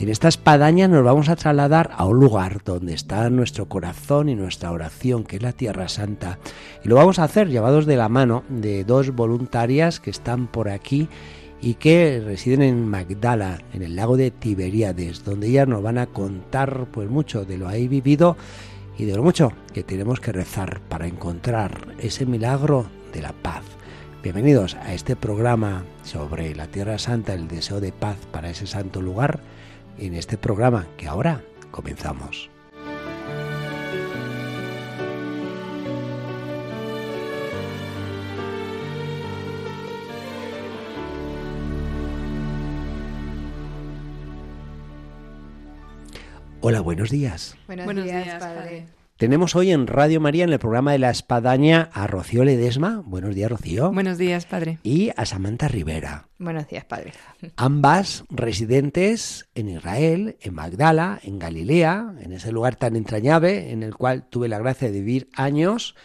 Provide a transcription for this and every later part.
En esta espadaña nos vamos a trasladar a un lugar donde está nuestro corazón y nuestra oración, que es la Tierra Santa. Y lo vamos a hacer llevados de la mano de dos voluntarias que están por aquí y que residen en Magdala, en el lago de Tiberíades, donde ellas nos van a contar pues mucho de lo ahí vivido y de lo mucho que tenemos que rezar para encontrar ese milagro de la paz. Bienvenidos a este programa sobre la Tierra Santa, el deseo de paz para ese santo lugar en este programa que ahora comenzamos. Hola, buenos días. Buenos, días, padre. Tenemos hoy en Radio María, en el programa de la Espadaña, a Rocío Ledesma. Buenos días, Rocío. Buenos días, padre. Y a Samantha Rivera. Buenos días, padre. Ambas residentes en Israel, en Magdala, en Galilea, en ese lugar tan entrañable en el cual tuve la gracia de vivir años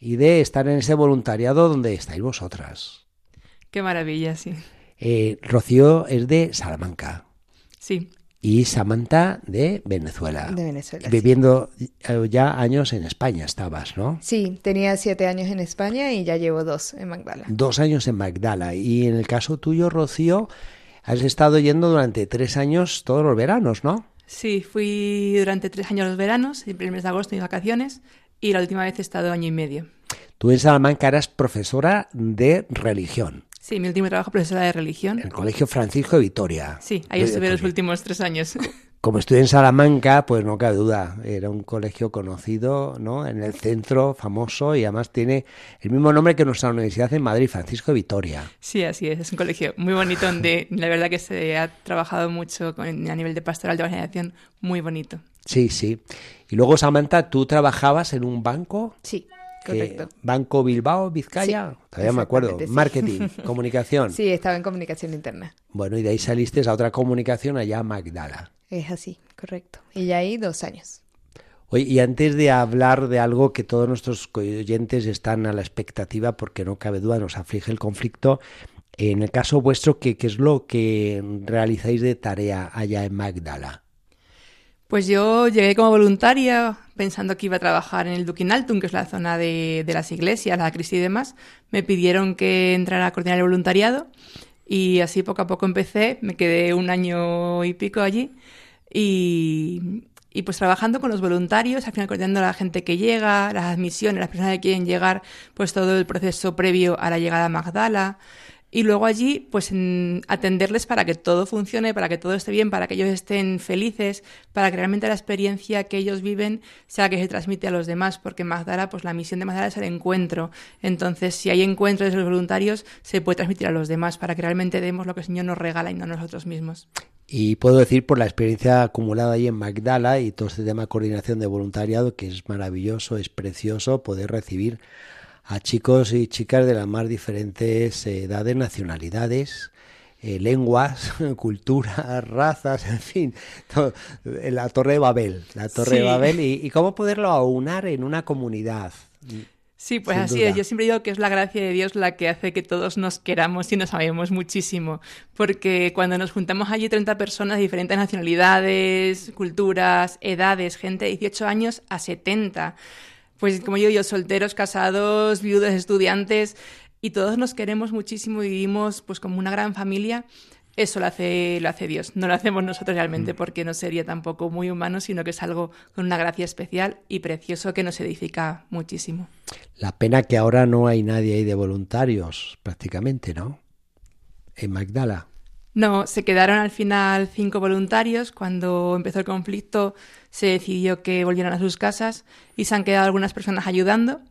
y de estar en ese voluntariado donde estáis vosotras. Qué maravilla, sí. Eh, Rocío es de Salamanca. Sí y Samantha de Venezuela. De Venezuela. Viviendo eh, ya años en España estabas, ¿no? Sí, tenía siete años en España y ya llevo dos en Magdala. Dos años en Magdala. Y en el caso tuyo, Rocío, has estado yendo durante tres años todos los veranos, ¿no? Sí, fui durante tres años los veranos, el mes de agosto y vacaciones, y la última vez he estado año y medio. Tú en Salamanca eras profesora de religión. Sí, mi último trabajo profesora de religión. En el Colegio Francisco de Vitoria. Sí, ahí estuve los últimos tres años. Como estuve en Salamanca, pues no cabe duda, era un colegio conocido, ¿no? En el centro, famoso, y además tiene el mismo nombre que nuestra universidad en Madrid, Francisco de Vitoria. Sí, así es, es un colegio muy bonito donde la verdad que se ha trabajado mucho a nivel de pastoral de evangelización, muy bonito. Sí, sí. Y luego, Samantha, ¿tú trabajabas en un banco? Sí. Correcto. Banco Bilbao, Vizcaya, todavía me acuerdo. Marketing, comunicación. Sí, estaba en comunicación interna. Bueno, y de ahí saliste a otra comunicación allá a Magdala. Es así, correcto. Y ya ahí dos años. Oye, y antes de hablar de algo que todos nuestros oyentes están a la expectativa, porque no cabe duda, nos aflige el conflicto, en el caso vuestro, ¿qué, qué es lo que realizáis de tarea allá en Magdala? Pues yo llegué como voluntaria pensando que iba a trabajar en el Duquinaltum, que es la zona de, las iglesias, la Cristi y demás. Me pidieron que entrara a coordinar el voluntariado y así poco a poco empecé. Me quedé un año y pico allí y, y pues trabajando con los voluntarios, al final coordinando a la gente que llega, las admisiones, las personas que quieren llegar, pues todo el proceso previo a la llegada a Magdala y luego allí pues atenderles para que todo funcione, para que todo esté bien, para que ellos estén felices, para que realmente la experiencia que ellos viven sea que se transmite a los demás, porque Magdala, pues la misión de Magdala es el encuentro. Entonces, si hay encuentros de los voluntarios, se puede transmitir a los demás para que realmente demos lo que el Señor nos regala y no nosotros mismos. Y puedo decir por la experiencia acumulada ahí en Magdala y todo este tema de coordinación de voluntariado que es maravilloso, es precioso poder recibir a chicos y chicas de las más diferentes edades, nacionalidades, eh, lenguas, culturas, razas, en fin, la Torre de Babel, la Torre de Babel y, cómo poderlo aunar en una comunidad. Sí, pues así es. Yo siempre digo que es la gracia de Dios la que hace que todos nos queramos y nos amemos muchísimo. Porque cuando nos juntamos allí 30 personas de diferentes nacionalidades, culturas, edades, gente de 18 años a 70, pues como yo, yo solteros, casados, viudos, estudiantes, y todos nos queremos muchísimo y vivimos pues como una gran familia. Eso lo hace, lo hace Dios, no lo hacemos nosotros realmente mm. porque no sería tampoco muy humano, sino que es algo con una gracia especial y precioso que nos edifica muchísimo. La pena que ahora no hay nadie ahí de voluntarios, prácticamente, ¿no? En Magdala. No, se quedaron al final cinco voluntarios. Cuando empezó el conflicto se decidió que volvieran a sus casas y se han quedado algunas personas ayudando.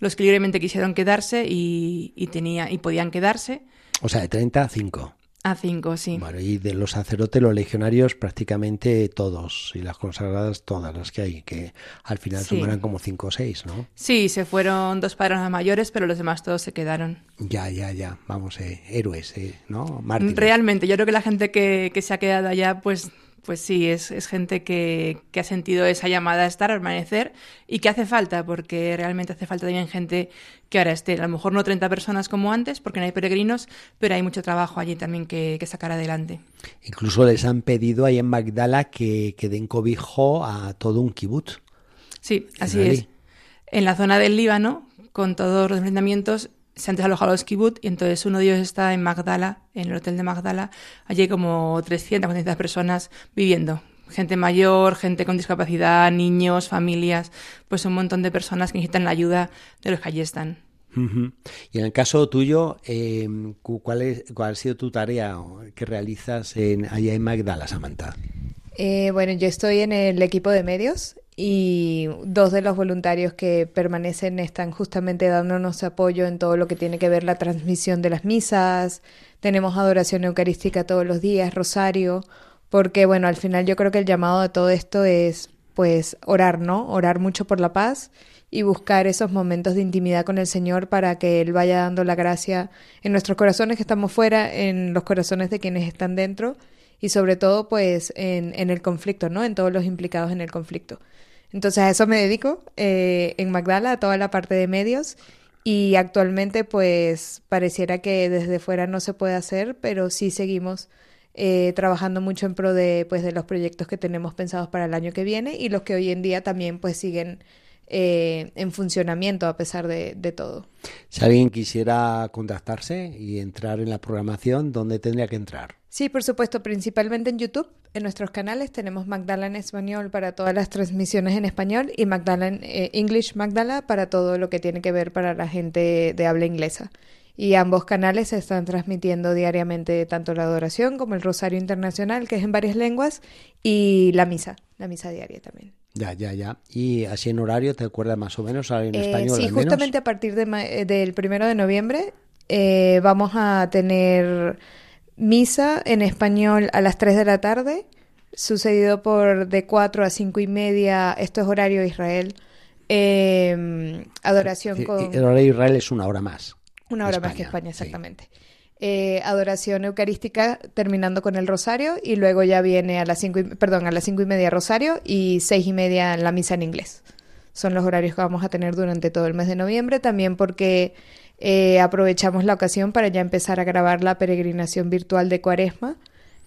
Los que libremente quisieron quedarse y, tenía, y podían quedarse. O sea, de 30 a 5. A cinco, sí. Bueno, y de los sacerdotes, los legionarios, prácticamente todos, y las consagradas todas las que hay, que al final Sí. como cinco o seis, ¿no? Sí, se fueron dos padres mayores, pero los demás todos se quedaron. Ya, ya, ya, vamos, eh, héroes, eh, ¿no? Mártires. Realmente, yo creo que la gente que, que se ha quedado allá, pues, pues sí, es, es gente que, que ha sentido esa llamada a estar, a permanecer, y que hace falta, porque realmente hace falta también gente que ahora esté. A lo mejor no 30 personas como antes, porque no hay peregrinos, pero hay mucho trabajo allí también que, que sacar adelante. Incluso les han pedido ahí en Magdala que, que den cobijo a todo un kibutz. Sí, así es. En la zona del Líbano, con todos los enfrentamientos, se han desalojado los kibbutz y entonces uno de ellos está en Magdala, en el hotel de Magdala. Allí hay como 300, 400 personas viviendo. Gente mayor, gente con discapacidad, niños, familias, pues un montón de personas que necesitan la ayuda de los que allí están. Y en el caso tuyo, eh, cu- ¿cuál, es, ¿cuál ha sido tu tarea que realizas en, allá en Magdala, Samantha? Eh, bueno, yo estoy en el equipo de medios y dos de los voluntarios que permanecen están justamente dándonos apoyo en todo lo que tiene que ver la transmisión de las misas. Tenemos adoración eucarística todos los días, rosario, porque bueno, al final yo creo que el llamado de todo esto es pues orar, ¿no? Orar mucho por la paz y buscar esos momentos de intimidad con el Señor para que Él vaya dando la gracia en nuestros corazones que estamos fuera, en los corazones de quienes están dentro y sobre todo pues en, en el conflicto, ¿no? En todos los implicados en el conflicto. Entonces a eso me dedico eh, en Magdala, a toda la parte de medios y actualmente pues pareciera que desde fuera no se puede hacer, pero sí seguimos eh, trabajando mucho en pro de pues de los proyectos que tenemos pensados para el año que viene y los que hoy en día también pues siguen eh, en funcionamiento a pesar de, de todo. Si alguien quisiera contactarse y entrar en la programación, ¿dónde tendría que entrar? Sí, por supuesto, principalmente en YouTube. En nuestros canales tenemos Magdala en español para todas las transmisiones en español y Magdala en eh, English Magdala para todo lo que tiene que ver para la gente de habla inglesa. Y ambos canales se están transmitiendo diariamente tanto la adoración como el Rosario Internacional, que es en varias lenguas, y la misa, la misa diaria también. Ya, ya, ya. Y así en horario, ¿te acuerdas más o menos? En Eh, español sí, menos? justamente a partir de ma- eh, del primero de noviembre eh, vamos a tener misa en español a las 3 de la tarde, sucedido por de 4 a 5 y media, esto es horario Israel, eh, adoración Sí, con... El horario de Israel es una hora más. Una hora más que España, sí. Eh, adoración eucarística terminando con el rosario y luego ya viene a las cinco y, perdón, a las cinco y media rosario y seis y media la misa en inglés. Son los horarios que vamos a tener durante todo el mes de noviembre, también porque eh, aprovechamos la ocasión para ya empezar a grabar la peregrinación virtual de Cuaresma,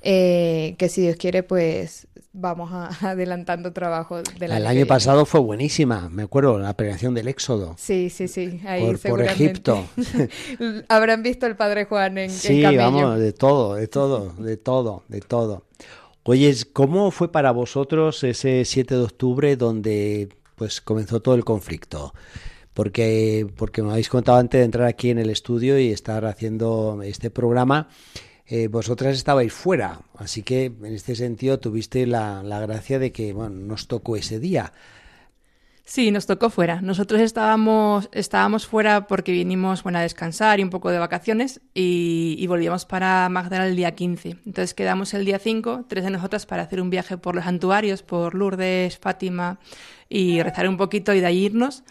eh, que si Dios quiere, pues vamos a, adelantando trabajo del El que año pasado fue buenísima, me acuerdo, la peregrinación del Éxodo. Sí, sí, sí. Ahí Por- por. Egipto. Habrán visto el Padre Juan en, Sí, vamos, de todo, de todo, de todo, de todo. Oye, ¿cómo fue para vosotros ese 7 de octubre donde pues comenzó todo el conflicto? Porque, porque me habéis contado antes de entrar aquí en el estudio y estar haciendo este programa, eh, vosotras estabais fuera, así que en este sentido tuviste la, la gracia de que bueno, nos tocó ese día. Sí, nos tocó fuera. Nosotros estábamos, estábamos fuera porque vinimos bueno, a descansar y un poco de vacaciones y, volvíamos para Magdala el día 15. Entonces quedamos el día 5, tres de nosotras, para hacer un viaje por los santuarios, por Lourdes, Fátima y rezar un poquito y de ahí irnos.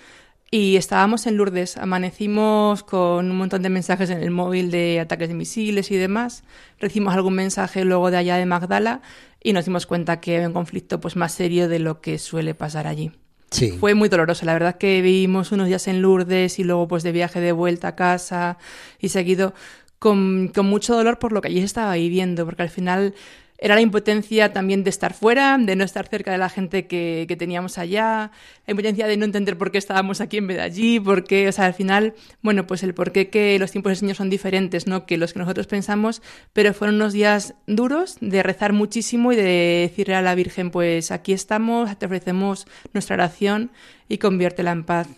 Y estábamos en Lourdes, amanecimos con un montón de mensajes en el móvil de ataques de misiles y demás. Recibimos algún mensaje luego de allá de Magdala y nos dimos cuenta que había un conflicto pues más serio de lo que suele pasar allí. Sí. Fue muy doloroso, la verdad que vivimos unos días en Lourdes y luego pues de viaje de vuelta a casa y seguido con, con mucho dolor por lo que allí se estaba viviendo, porque al final era la impotencia también de estar fuera, de no estar cerca de la gente que, que teníamos allá, la impotencia de no entender por qué estábamos aquí en vez de allí, porque, o sea, al final, bueno, pues el por qué que los tiempos del Señor son diferentes, ¿no? Que los que nosotros pensamos, pero fueron unos días duros de rezar muchísimo y de decirle a la Virgen, pues aquí estamos, te ofrecemos nuestra oración y conviértela en paz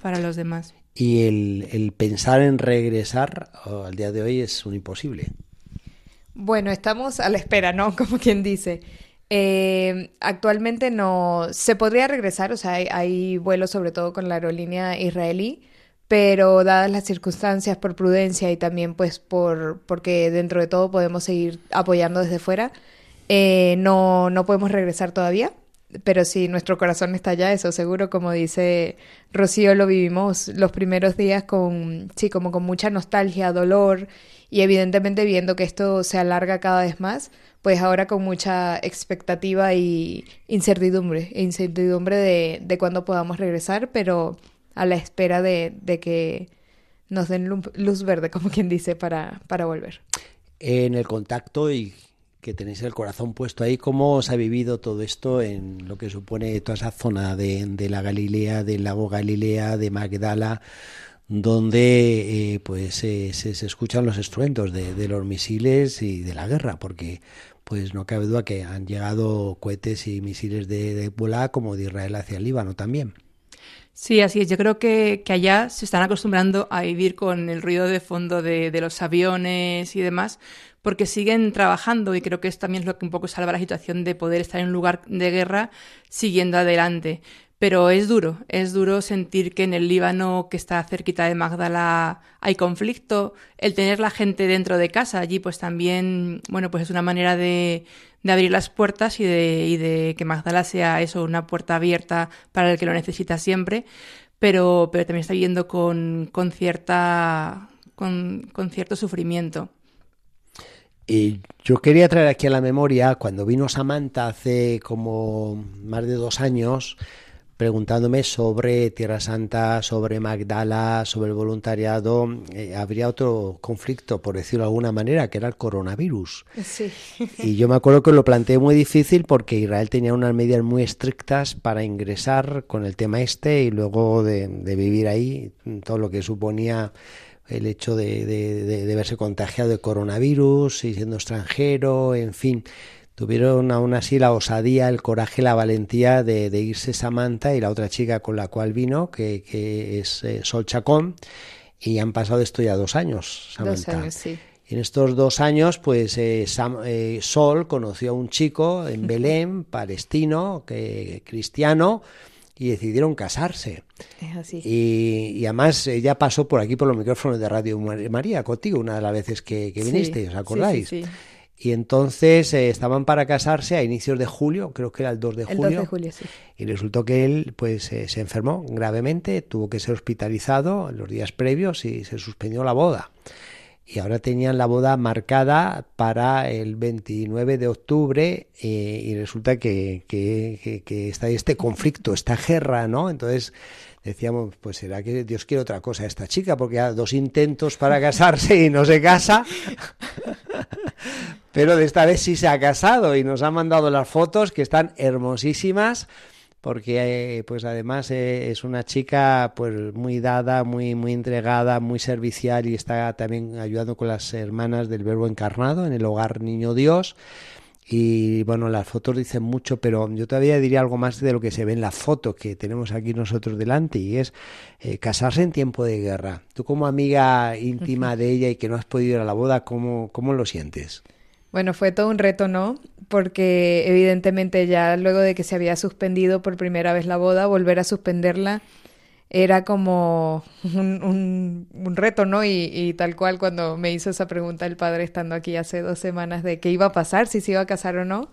para los demás. Y el, el pensar en regresar oh, al día de hoy es un imposible. Bueno, estamos a la espera, ¿no? Como quien dice. Eh, actualmente no se podría regresar, o sea, hay, vuelos sobre todo con la aerolínea israelí, pero dadas las circunstancias, por prudencia y también pues por porque dentro de todo podemos seguir apoyando desde fuera, eh, no, no podemos regresar todavía. Pero sí, nuestro corazón está allá, eso seguro, como dice Rocío, lo vivimos los primeros días con, sí, como con mucha nostalgia, dolor y evidentemente viendo que esto se alarga cada vez más, pues ahora con mucha expectativa y incertidumbre, incertidumbre de, de cuándo podamos regresar, pero a la espera de, de que nos den luz verde, como quien dice, para, para volver. En el contacto y que tenéis el corazón puesto ahí, ¿cómo os ha vivido todo esto en lo que supone toda esa zona de, de la Galilea, del lago Galilea, de Magdala, donde eh, pues se, se, escuchan los estruendos de, los misiles y de la guerra, porque pues no cabe duda que han llegado cohetes y misiles de, Hezbollah como de Israel hacia el Líbano también. Sí, así es. Yo creo que, que, allá se están acostumbrando a vivir con el ruido de fondo de, de, los aviones y demás, porque siguen trabajando y creo que esto también es lo que un poco salva la situación de poder estar en un lugar de guerra siguiendo adelante. Pero es duro, es duro sentir que en el Líbano, que está cerquita de Magdala, hay conflicto. El tener la gente dentro de casa allí, pues también, bueno, pues es una manera de, de abrir las puertas y de, y de, que Magdala sea eso, una puerta abierta para el que lo necesita siempre. Pero, pero también está viviendo con, con cierta, con, con cierto sufrimiento. Y yo quería traer aquí a la memoria cuando vino Samantha hace como más de dos años preguntándome sobre Tierra Santa, sobre Magdala, sobre el voluntariado, eh, habría otro conflicto, por decirlo de alguna manera, que era el coronavirus. Sí. Y yo me acuerdo que lo planteé muy difícil porque Israel tenía unas medidas muy estrictas para ingresar con el tema este y luego de, de vivir ahí, todo lo que suponía el hecho de, de, de, verse contagiado de coronavirus y siendo extranjero, en fin. Tuvieron aún así la osadía, el coraje, la valentía de, de irse Samantha y la otra chica con la cual vino, que, que es eh, Sol Chacón, y han pasado esto ya dos años, Samantha. Dos años, sí. En estos dos años, pues eh, Sam, eh, Sol conoció a un chico en Belén, palestino, que, cristiano, y decidieron casarse. Es así. Y, y, además ella pasó por aquí por los micrófonos de Radio María contigo una de las veces que, que viniste, sí, ¿os acordáis? Sí, sí, y entonces eh, estaban para casarse a inicios de julio, creo que era el 2 de el julio. 2 de julio sí. Y resultó que él pues eh, se enfermó gravemente, tuvo que ser hospitalizado en los días previos y se suspendió la boda. Y ahora tenían la boda marcada para el 29 de octubre eh, y resulta que, que, que, que está este conflicto, esta guerra, ¿no? Entonces decíamos, pues será que Dios quiere otra cosa a esta chica, porque ha dos intentos para casarse y no se casa. Pero de esta vez sí se ha casado y nos ha mandado las fotos que están hermosísimas porque eh, pues además eh, es una chica pues muy dada, muy muy entregada, muy servicial y está también ayudando con las hermanas del Verbo encarnado en el hogar Niño Dios. Y bueno, las fotos dicen mucho, pero yo todavía diría algo más de lo que se ve en la foto que tenemos aquí nosotros delante, y es eh, casarse en tiempo de guerra. Tú como amiga íntima de ella y que no has podido ir a la boda, ¿cómo, cómo lo sientes? Bueno, fue todo un reto, ¿no? Porque evidentemente ya luego de que se había suspendido por primera vez la boda, volver a suspenderla era como un, un, un reto, ¿no? Y, y, tal cual cuando me hizo esa pregunta el padre estando aquí hace dos semanas de qué iba a pasar, si se iba a casar o no,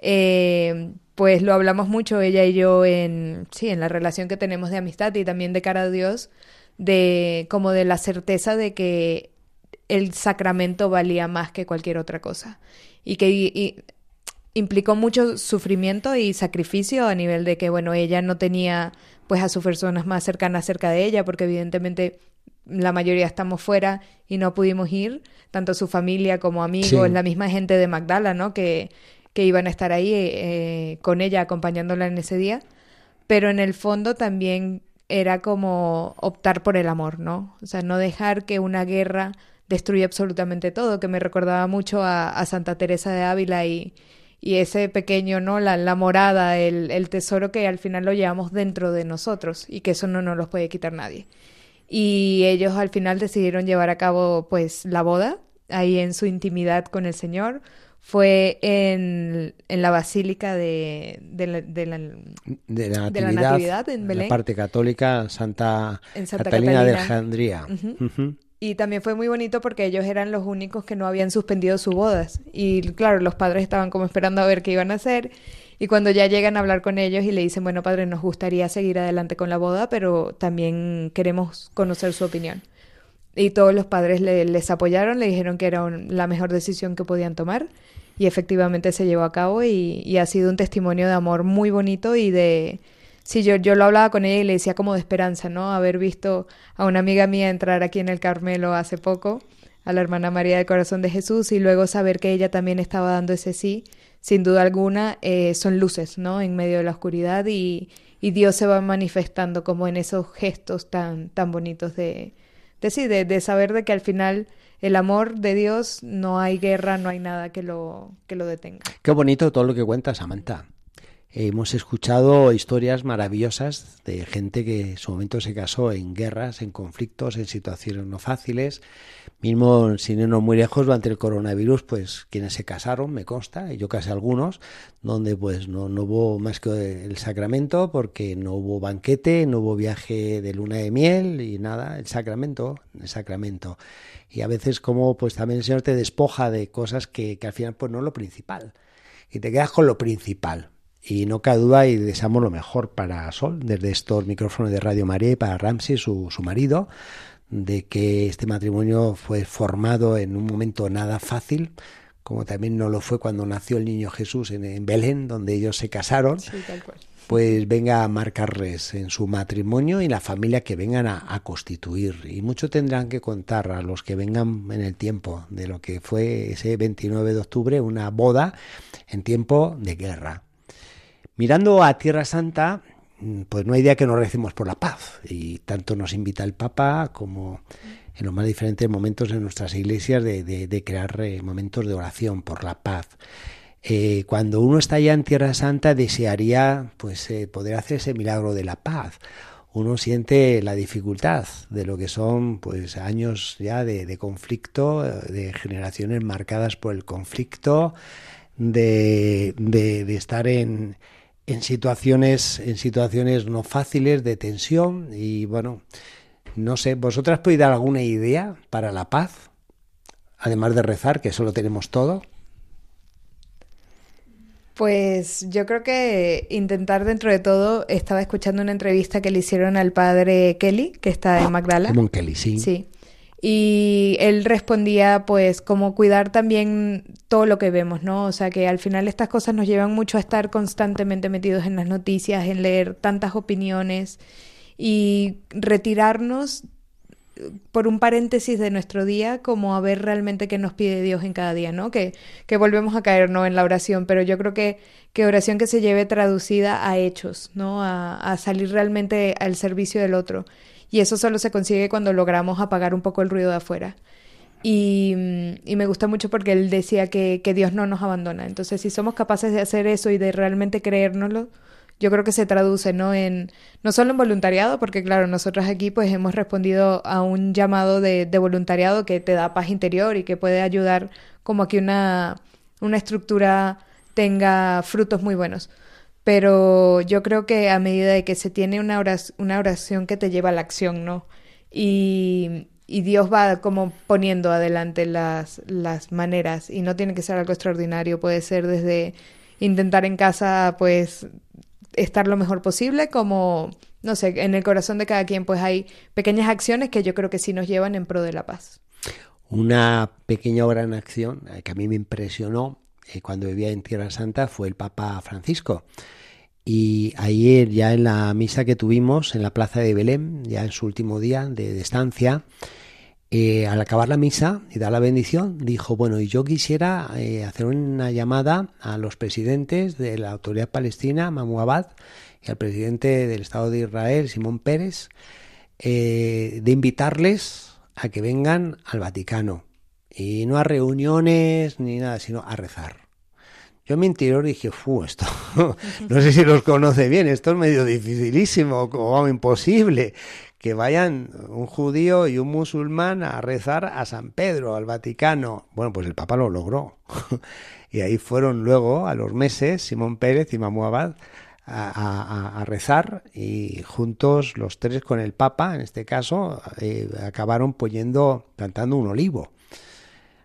eh, pues lo hablamos mucho ella y yo en, sí, en la relación que tenemos de amistad y también de cara a Dios, de como de la certeza de que el sacramento valía más que cualquier otra cosa y que y, y implicó mucho sufrimiento y sacrificio a nivel de que, bueno, ella no tenía pues a sus personas más cercanas cerca de ella, porque evidentemente la mayoría estamos fuera y no pudimos ir, tanto su familia como amigos, sí. la misma gente de Magdala, ¿no? Que, que iban a estar ahí eh, con ella, acompañándola en ese día. Pero en el fondo también era como optar por el amor, ¿no? O sea, no dejar que una guerra destruya absolutamente todo, que me recordaba mucho a, a Santa Teresa de Ávila y, y ese pequeño, ¿no? La, la morada, el, el, tesoro que al final lo llevamos dentro de nosotros y que eso no nos lo puede quitar nadie. Y ellos al final decidieron llevar a cabo pues la boda ahí en su intimidad con el Señor fue en, en la Basílica de, de, la, de, la, de la Natividad, en Belén. La parte católica, Santa, Santa Catalina, de Alejandría. Y también fue muy bonito porque ellos eran los únicos que no habían suspendido sus bodas. Y claro, los padres estaban como esperando a ver qué iban a hacer. Y cuando ya llegan a hablar con ellos y le dicen, bueno, padre, nos gustaría seguir adelante con la boda, pero también queremos conocer su opinión. Y todos los padres les apoyaron, le dijeron que era la mejor decisión que podían tomar y efectivamente se llevó a cabo y, ha sido un testimonio de amor muy bonito y de... Sí, yo, yo lo hablaba con ella y le decía como de esperanza, ¿no? Haber visto a una amiga mía entrar aquí en el Carmelo hace poco, a la hermana María del Corazón de Jesús, y luego saber que ella también estaba dando ese sí, sin duda alguna, eh, son luces, ¿no? En medio de la oscuridad y, y, Dios se va manifestando como en esos gestos tan, tan bonitos de, de sí, de, de saber de que al final el amor de Dios no hay guerra, no hay nada que lo, que lo detenga. Qué bonito todo lo que cuenta Samantha. Hemos escuchado historias maravillosas de gente que en su momento se casó en guerras, en conflictos, en situaciones no fáciles. Mismo sin irnos muy lejos, durante el coronavirus, pues quienes se casaron, me consta, y yo casé algunos, donde pues no, no hubo más que el sacramento, porque no hubo banquete, no hubo viaje de luna de miel y nada, el sacramento, el sacramento. Y a veces como pues también el Señor te despoja de cosas que, que al final pues no es lo principal. Y te quedas con lo principal y no cabe duda y deseamos lo mejor para Sol, desde estos micrófonos de Radio María y para Ramsey, su, su marido, de que este matrimonio fue formado en un momento nada fácil, como también no lo fue cuando nació el niño Jesús en, Belén, donde ellos se casaron. Pues venga a marcarles en su matrimonio y la familia que vengan a, a, constituir. Y mucho tendrán que contar a los que vengan en el tiempo de lo que fue ese 29 de octubre, una boda en tiempo de guerra. Mirando a Tierra Santa, mm, pues no hay día que no recemos por la paz. Y tanto nos invita el Papa como en los más diferentes momentos de nuestras iglesias de, crear eh, momentos de oración por la paz. Eh, cuando uno está ya en Tierra Santa desearía pues eh, poder hacer ese milagro de la paz. Uno siente la dificultad de lo que son pues años ya de, de conflicto, de generaciones marcadas por el conflicto, de, de estar en, en situaciones, en situaciones no fáciles de tensión y bueno, no sé, ¿vosotras podéis dar alguna idea para la paz? Además de rezar, que eso lo tenemos todo. Pues yo creo que intentar dentro de todo, estaba escuchando una entrevista que le hicieron al padre Kelly, que está en Magdala. Kelly, sí. Sí. Y él respondía, pues, como cuidar también todo lo que vemos, ¿no? O sea, que al final estas cosas nos llevan mucho a estar constantemente metidos en las noticias, en leer tantas opiniones y retirarnos por un paréntesis de nuestro día como a ver realmente qué nos pide Dios en cada día, ¿no? Que, que volvemos a caer, ¿no? En la oración, pero yo creo que, que oración que se lleve traducida a hechos, ¿no? A, a salir realmente al servicio del otro. Y eso solo se consigue cuando logramos apagar un poco el ruido de afuera. Y, mm, me gusta mucho porque él decía que, Dios no nos abandona. Entonces, si somos capaces de hacer eso y de realmente creérnoslo, yo creo que se traduce, ¿no? En, no solo en voluntariado, porque claro, nosotros aquí pues hemos respondido a un llamado de, de voluntariado que te da paz interior y que puede ayudar como que una, una estructura tenga frutos muy buenos pero yo creo que a medida de que se tiene una oración, una oración que te lleva a la acción, ¿no? Y, Dios va como poniendo adelante las, las maneras y no tiene que ser algo extraordinario, puede ser desde intentar en casa pues estar lo mejor posible como no sé, en el corazón de cada quien pues hay pequeñas acciones que yo creo que sí nos llevan en pro de la paz. Una pequeña obra en acción eh, que a mí me impresionó eh, cuando vivía en Tierra Santa fue el Papa Francisco. Y ayer ya en la misa que tuvimos en la plaza de Belén, ya en su último día de, estancia, eh, al acabar la misa y dar la bendición, dijo, bueno, y yo quisiera eh, hacer una llamada a los presidentes de la autoridad palestina, Mahmoud Abad, y al presidente del Estado de Israel, Simón Pérez, de invitarles a que vengan al Vaticano y no a reuniones ni nada, sino a rezar. Yo en mi interior dije, fu, esto, no sé si los conoce bien, esto es medio dificilísimo, como imposible. que vayan un judío y un musulmán a rezar a San Pedro, al Vaticano. Bueno, pues el Papa lo logró. y ahí fueron luego, a los meses, Simón Pérez y Mamu Abad a, rezar y juntos los tres con el Papa, en este caso, eh, acabaron poniendo, plantando un olivo.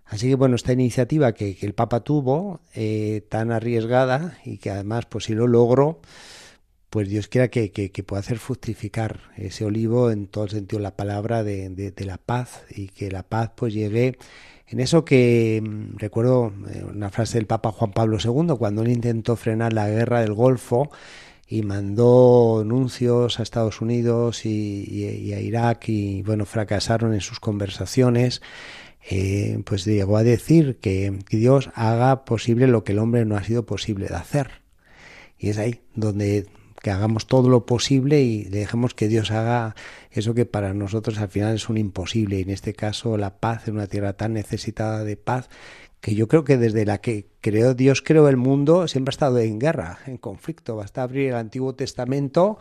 Así que bueno, esta iniciativa que, el Papa tuvo, eh, tan arriesgada y que además pues si lo logró, pues Dios quiera que, que, pueda hacer fructificar ese olivo en todo el sentido de la palabra de, la paz y que la paz pues llegue. En eso que mm, recuerdo eh, una frase del Papa Juan Pablo II cuando él intentó frenar la guerra del Golfo y mandó anuncios a Estados Unidos y, a Irak y bueno fracasaron en sus conversaciones eh, pues llegó a decir que, Dios haga posible lo que el hombre no ha sido posible de hacer y es ahí donde que hagamos todo lo posible y dejemos que Dios haga eso que para nosotros al final es un imposible. Y en este caso la paz en una tierra tan necesitada de paz que yo creo que desde la que creó Dios creó el mundo siempre ha estado en guerra, en conflicto. Basta abrir el Antiguo Testamento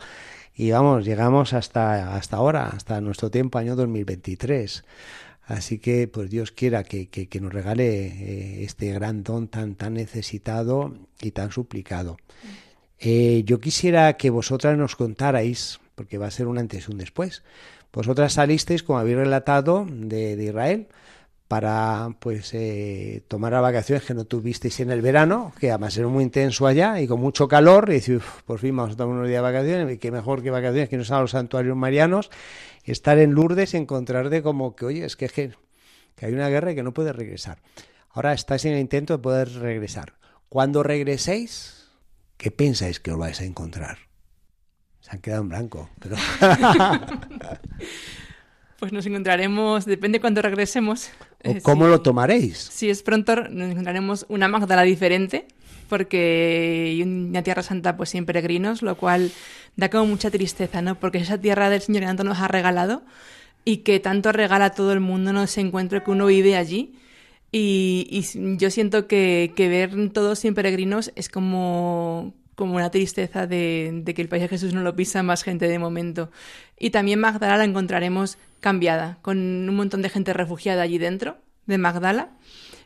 y vamos, llegamos hasta, hasta ahora, hasta nuestro tiempo, año 2023. Así que pues Dios quiera que, que, nos regale eh, este gran don tan, tan necesitado y tan suplicado. Eh, yo quisiera que vosotras nos contarais, porque va a ser un antes y un después. Vosotras salisteis, como habéis relatado, de, Israel para pues eh, tomar las vacaciones que no tuvisteis en el verano, que además era muy intenso allá y con mucho calor, y decir, por fin vamos a tomar unos días de vacaciones, qué mejor que vacaciones que no a los santuarios marianos, estar en Lourdes y encontrarte como que, oye, es que, que, que hay una guerra y que no puedes regresar. Ahora estáis en el intento de poder regresar. Cuando regreséis, ¿qué pensáis que os vais a encontrar? Se han quedado en blanco. Pero... pues nos encontraremos, depende cuando regresemos. ¿O eh, ¿Cómo lo tomaréis? Si es pronto, nos encontraremos una Magdala diferente, porque una Tierra Santa pues sin peregrinos, lo cual da como mucha tristeza, ¿no? Porque esa tierra del Señor tanto nos ha regalado y que tanto regala a todo el mundo, no se encuentra que uno vive allí y, yo siento que, ver todos sin peregrinos es como, como una tristeza de, que el país de Jesús no lo pisa más gente de momento. Y también Magdala la encontraremos cambiada, con un montón de gente refugiada allí dentro de Magdala.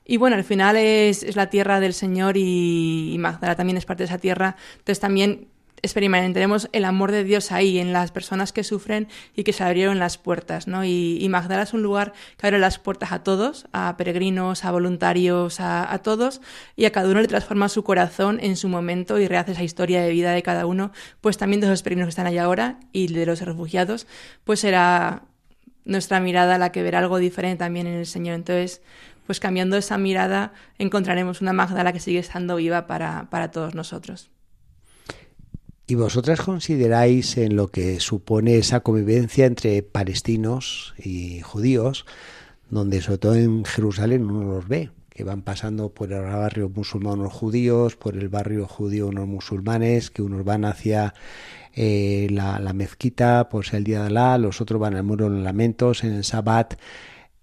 Y bueno, al final es, es la tierra del Señor y, y, Magdala también es parte de esa tierra. Entonces también experimentaremos el amor de Dios ahí, en las personas que sufren y que se abrieron las puertas, ¿no? Y, Magdala es un lugar que abre las puertas a todos, a peregrinos, a voluntarios, a, todos, y a cada uno le transforma su corazón en su momento y rehace esa historia de vida de cada uno, pues también de los peregrinos que están allá ahora y de los refugiados, pues será nuestra mirada la que verá algo diferente también en el Señor. Entonces, pues cambiando esa mirada encontraremos una Magdala que sigue estando viva para, para todos nosotros. ¿Y vosotras consideráis en lo que supone esa convivencia entre palestinos y judíos, donde sobre todo en Jerusalén uno los ve, que van pasando por el barrio musulmán unos judíos, por el barrio judío unos musulmanes, que unos van hacia eh, la, mezquita por ser el día de Alá, los otros van al muro de los lamentos en el Sabbat.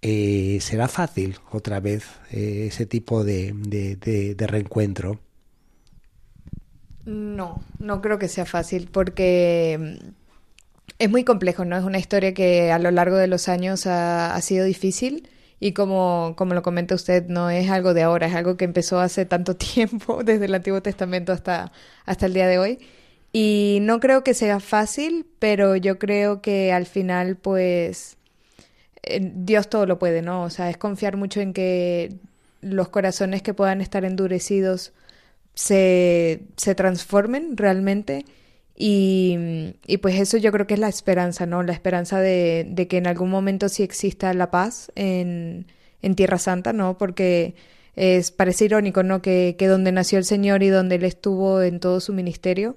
Eh, ¿Será fácil otra vez eh, ese tipo de, de reencuentro? No, no creo que sea fácil porque mm, es muy complejo, ¿no? Es una historia que a lo largo de los años ha, sido difícil y como, como lo comenta usted, no es algo de ahora, es algo que empezó hace tanto tiempo, desde el Antiguo Testamento hasta, hasta el día de hoy. Y no creo que sea fácil, pero yo creo que al final, pues, Dios todo lo puede, ¿no? O sea, es confiar mucho en que los corazones que puedan estar endurecidos se, se transformen realmente. Y, y, pues eso yo creo que es la esperanza, ¿no? La esperanza de, de que en algún momento sí exista la paz en, en Tierra Santa, ¿no? Porque es, parece irónico, ¿no? Que, que donde nació el Señor y donde Él estuvo en todo su ministerio,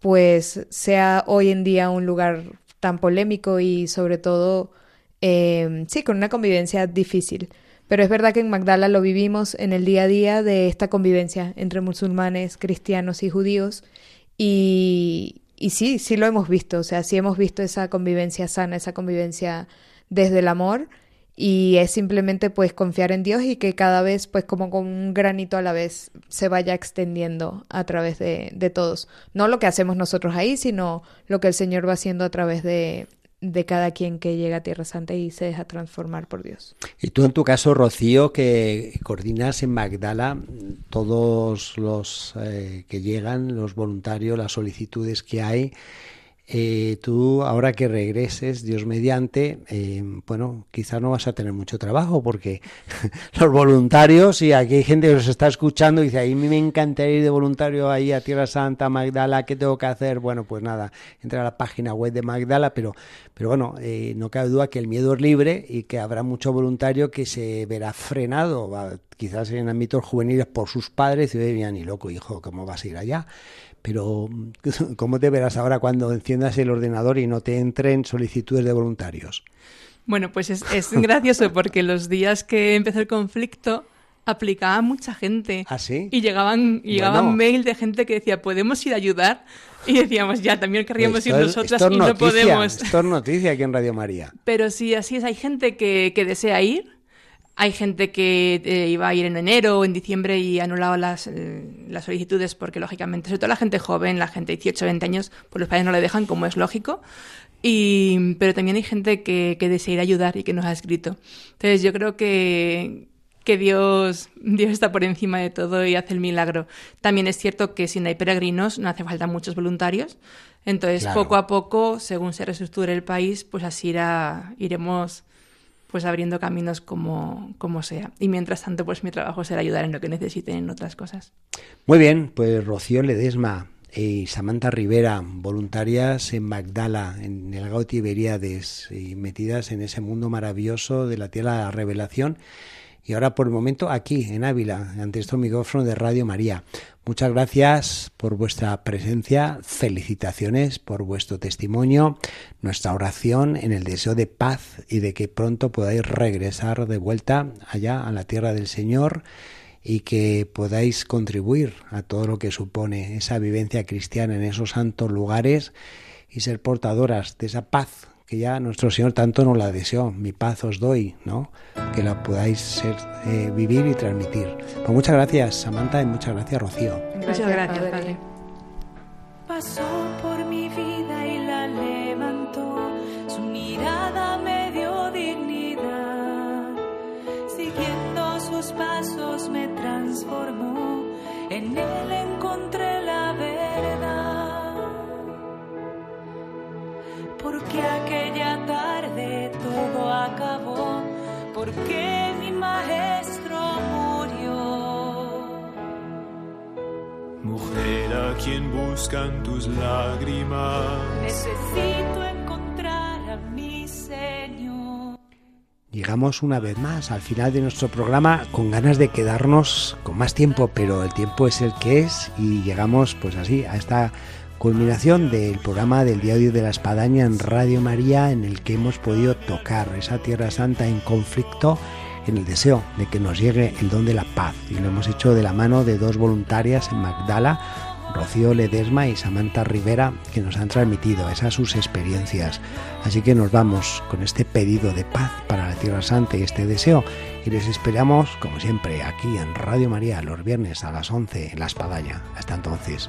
pues sea hoy en día un lugar tan polémico y sobre todo, eh, sí, con una convivencia difícil. Pero es verdad que en Magdala lo vivimos en el día a día de esta convivencia entre musulmanes, cristianos y judíos. Y, y sí, sí lo hemos visto. O sea, sí hemos visto esa convivencia sana, esa convivencia desde el amor. Y es simplemente pues confiar en Dios y que cada vez pues como con un granito a la vez se vaya extendiendo a través de, de todos. No lo que hacemos nosotros ahí, sino lo que el Señor va haciendo a través de, de cada quien que llega a Tierra Santa y se deja transformar por Dios. Y tú en tu caso, Rocío, que coordinas en Magdala todos los eh, que llegan, los voluntarios, las solicitudes que hay, eh, tú ahora que regreses, Dios mediante, eh, bueno, quizás no vas a tener mucho trabajo porque los voluntarios, y aquí hay gente que nos está escuchando y dice, a mí me encantaría ir de voluntario ahí a Tierra Santa, Magdala, ¿qué tengo que hacer? Bueno, pues nada, entra a la página web de Magdala, pero, pero bueno, eh, no cabe duda que el miedo es libre y que habrá mucho voluntario que se verá frenado, quizás en ámbitos juveniles por sus padres, y digan, ni loco, hijo, ¿cómo vas a ir allá? Pero, ¿cómo te verás ahora cuando enciendas el ordenador y no te entren solicitudes de voluntarios? Bueno, pues es, gracioso porque los días que empezó el conflicto aplicaba mucha gente. ¿Ah, sí? Y llegaban, llegaban mail de gente que decía, ¿podemos ir a ayudar? Y decíamos, ya, también querríamos ir nosotras y no podemos. Esto es noticia aquí en Radio María. Pero sí, así es. Hay gente que, que desea ir hay gente que eh, iba a ir en enero o en diciembre y ha anulado las, eh, las, solicitudes porque, lógicamente, sobre todo la gente joven, la gente de 18 20 años, pues los padres no le dejan, como es lógico. Y, pero también hay gente que, que desea ir a ayudar y que nos ha escrito. Entonces, yo creo que, que Dios, Dios está por encima de todo y hace el milagro. También es cierto que si no hay peregrinos, no hace falta muchos voluntarios. Entonces, poco a poco, según se reestructure el país, pues así irá, iremos pues abriendo caminos como, como sea. Y mientras tanto, pues mi trabajo será ayudar en lo que necesiten en otras cosas. Muy bien, pues Rocío Ledesma y Samantha Rivera, voluntarias en Magdala, en el Gauti Iberíades, y metidas en ese mundo maravilloso de la tierra de la revelación y ahora por el momento aquí en Ávila, ante estos micrófonos de Radio María. Muchas gracias por vuestra presencia, felicitaciones por vuestro testimonio, nuestra oración en el deseo de paz y de que pronto podáis regresar de vuelta allá a la tierra del Señor y que podáis contribuir a todo lo que supone esa vivencia cristiana en esos santos lugares y ser portadoras de esa paz que ya nuestro Señor tanto nos la deseó. Mi paz os doy, ¿no? Que la podáis ser, eh, vivir y transmitir. Pues muchas gracias, Samantha, y muchas gracias, Rocío. Muchas gracias, Padre. Pasó por mi vida y la levantó, su mirada me dio dignidad, siguiendo sus pasos me transformó, en él encontré la verdad porque aquella tarde todo acabó, porque mi maestro murió. Mujer a quien buscan tus lágrimas, necesito encontrar a mi Señor. Llegamos una vez más al final de nuestro programa con ganas de quedarnos con más tiempo, pero el tiempo es el que es y llegamos pues así a esta culminación del programa del Diario de la Espadaña en Radio María en el que hemos podido tocar esa Tierra Santa en conflicto en el deseo de que nos llegue el don de la paz y lo hemos hecho de la mano de dos voluntarias en Magdala, Rocío Ledesma y Samantha Rivera que nos han transmitido esas sus experiencias. Así que nos vamos con este pedido de paz para la Tierra Santa y este deseo y les esperamos como siempre aquí en Radio María los viernes a las 11 en La Espadaña. Hasta entonces.